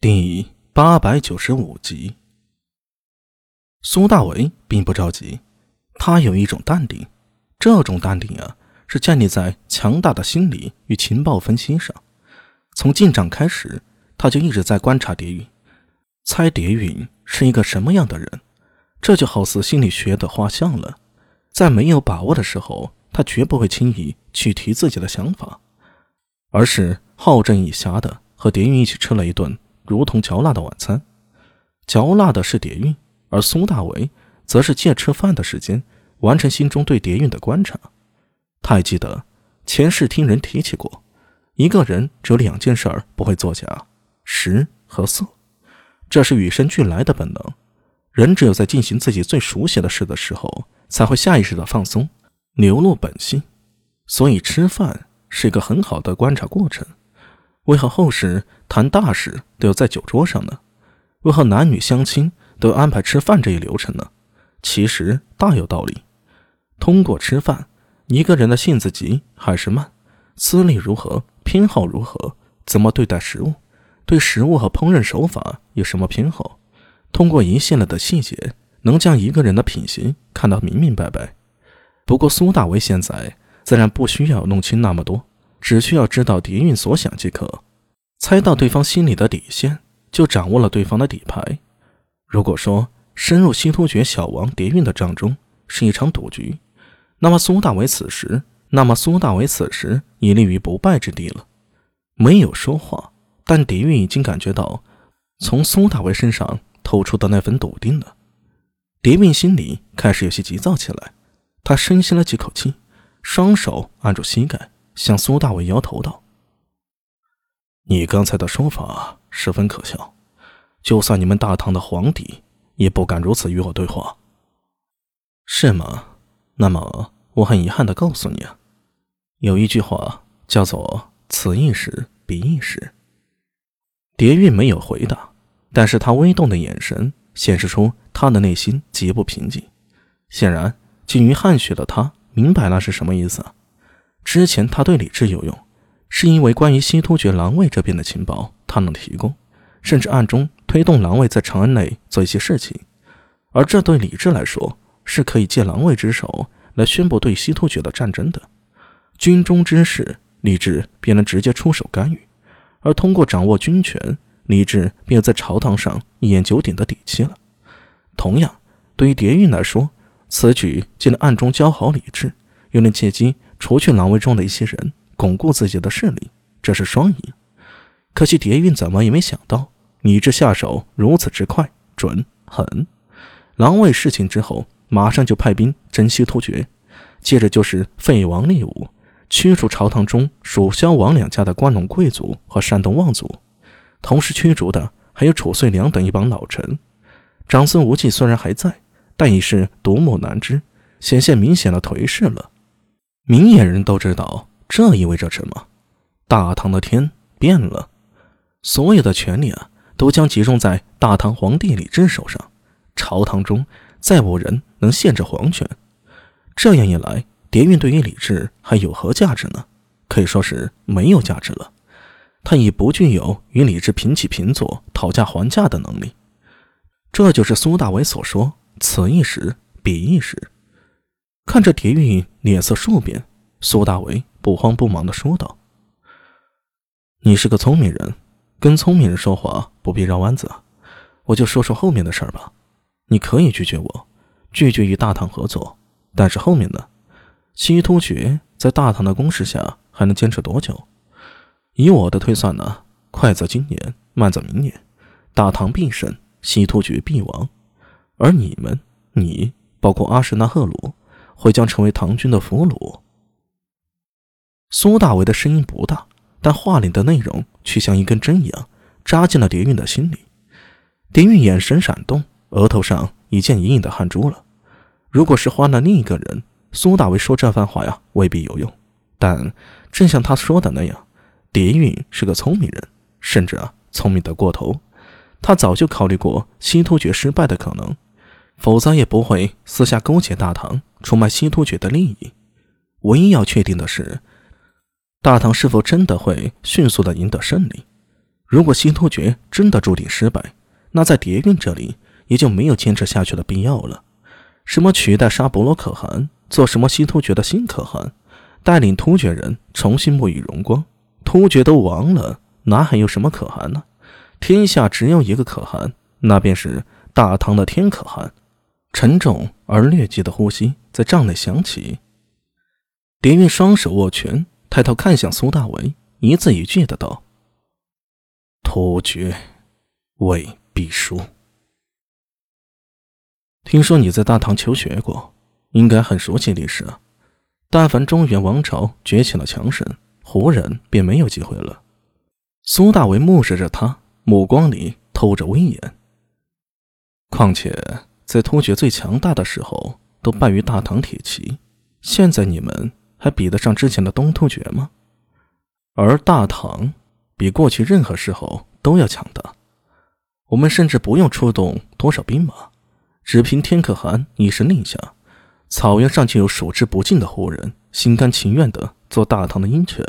第八百九十五集，苏大为并不着急，他有一种淡定，这种淡定啊，是建立在强大的心理与情报分析上。从进展开始，他就一直在观察蝶云，猜蝶云是一个什么样的人。这就好似心理学的画像了，在没有把握的时候，他绝不会轻易去提自己的想法，而是好整以暇的和蝶云一起吃了一顿。如同嚼蜡的晚餐，嚼蜡的是蝶韵，而苏大为则是借吃饭的时间完成心中对蝶韵的观察。他还记得前世听人提起过，一个人只有两件事儿不会作假：食和色。这是与生俱来的本能。人只有在进行自己最熟悉的事的时候，才会下意识的放松，流露本性。所以吃饭是一个很好的观察过程。为何后世谈大事都要在酒桌上呢？为何男女相亲都要安排吃饭这一流程呢？其实大有道理。通过吃饭，一个人的性子急还是慢，资历如何，偏好如何，怎么对待食物，对食物和烹饪手法有什么偏好，通过一系列的细节，能将一个人的品行看得明明白白。不过苏大为现在自然不需要弄清那么多。只需要知道蝶韵所想即可，猜到对方心里的底线，就掌握了对方的底牌。如果说深入西突厥小王蝶韵的帐中是一场赌局，那么苏大为此时，那么苏大为此时已立于不败之地了。没有说话，但蝶韵已经感觉到从苏大为身上透出的那份笃定了。蝶韵心里开始有些急躁起来，他深吸了几口气，双手按住膝盖。向苏大伟摇头道：“你刚才的说法十分可笑，就算你们大唐的皇帝也不敢如此与我对话。是吗？那么我很遗憾的告诉你啊，有一句话叫做‘此一时，彼一时’。”蝶韵没有回答，但是他微动的眼神显示出他的内心极不平静。显然，仅于汗血的他明白那是什么意思。之前他对李治有用，是因为关于西突厥狼卫这边的情报他能提供，甚至暗中推动狼卫在长安内做一些事情，而这对李治来说是可以借狼卫之手来宣布对西突厥的战争的。军中之事，李治便能直接出手干预，而通过掌握军权，李治便在朝堂上一言九鼎的底气了。同样，对于蝶韵来说，此举既能暗中交好李治，又能借机。除去狼卫中的一些人，巩固自己的势力，这是双赢。可惜蝶韵怎么也没想到，你这下手如此之快、准、狠。狼卫事情之后，马上就派兵征西突厥，接着就是废王立武，驱逐朝堂中蜀萧王两家的关陇贵族和山东望族，同时驱逐的还有褚遂良等一帮老臣。长孙无忌虽然还在，但已是独木难支，显现明显的颓势了。明眼人都知道，这意味着什么？大唐的天变了，所有的权力啊，都将集中在大唐皇帝李治手上，朝堂中再无人能限制皇权。这样一来，蝶韵对于李治还有何价值呢？可以说是没有价值了。他已不具有与李治平起平坐、讨价还价的能力。这就是苏大为所说“此一时，彼一时”。看着蝶韵脸色数变，苏大为不慌不忙的说道：“你是个聪明人，跟聪明人说话不必绕弯子。我就说说后面的事儿吧。你可以拒绝我，拒绝与大唐合作，但是后面呢？西突厥在大唐的攻势下还能坚持多久？以我的推算呢，快则今年，慢则明年，大唐必胜，西突厥必亡。而你们，你包括阿什纳赫鲁。”会将成为唐军的俘虏。苏大为的声音不大，但话里的内容却像一根针一样扎进了蝶韵的心里。蝶韵眼神闪动，额头上已见隐隐的汗珠了。如果是换了另一个人，苏大为说这番话呀，未必有用。但正像他说的那样，蝶韵是个聪明人，甚至啊，聪明的过头。他早就考虑过西突厥失败的可能。否则也不会私下勾结大唐，出卖西突厥的利益。唯一要确定的是，大唐是否真的会迅速的赢得胜利。如果西突厥真的注定失败，那在叠韵这里也就没有坚持下去的必要了。什么取代沙伯罗可汗，做什么西突厥的新可汗，带领突厥人重新沐浴荣光？突厥都亡了，哪还有什么可汗呢？天下只有一个可汗，那便是大唐的天可汗。沉重而略急的呼吸在帐内响起。蝶韵双手握拳，抬头看向苏大为，一字一句的道：“突厥未必输。听说你在大唐求学过，应该很熟悉历史啊。但凡中原王朝崛起了强盛，胡人便没有机会了。”苏大为目视着他。目光里透着威严。况且，在突厥最强大的时候，都败于大唐铁骑。现在你们还比得上之前的东突厥吗？而大唐比过去任何时候都要强大。我们甚至不用出动多少兵马，只凭天可汗一声令下，草原上就有数之不尽的胡人心甘情愿的做大唐的鹰犬。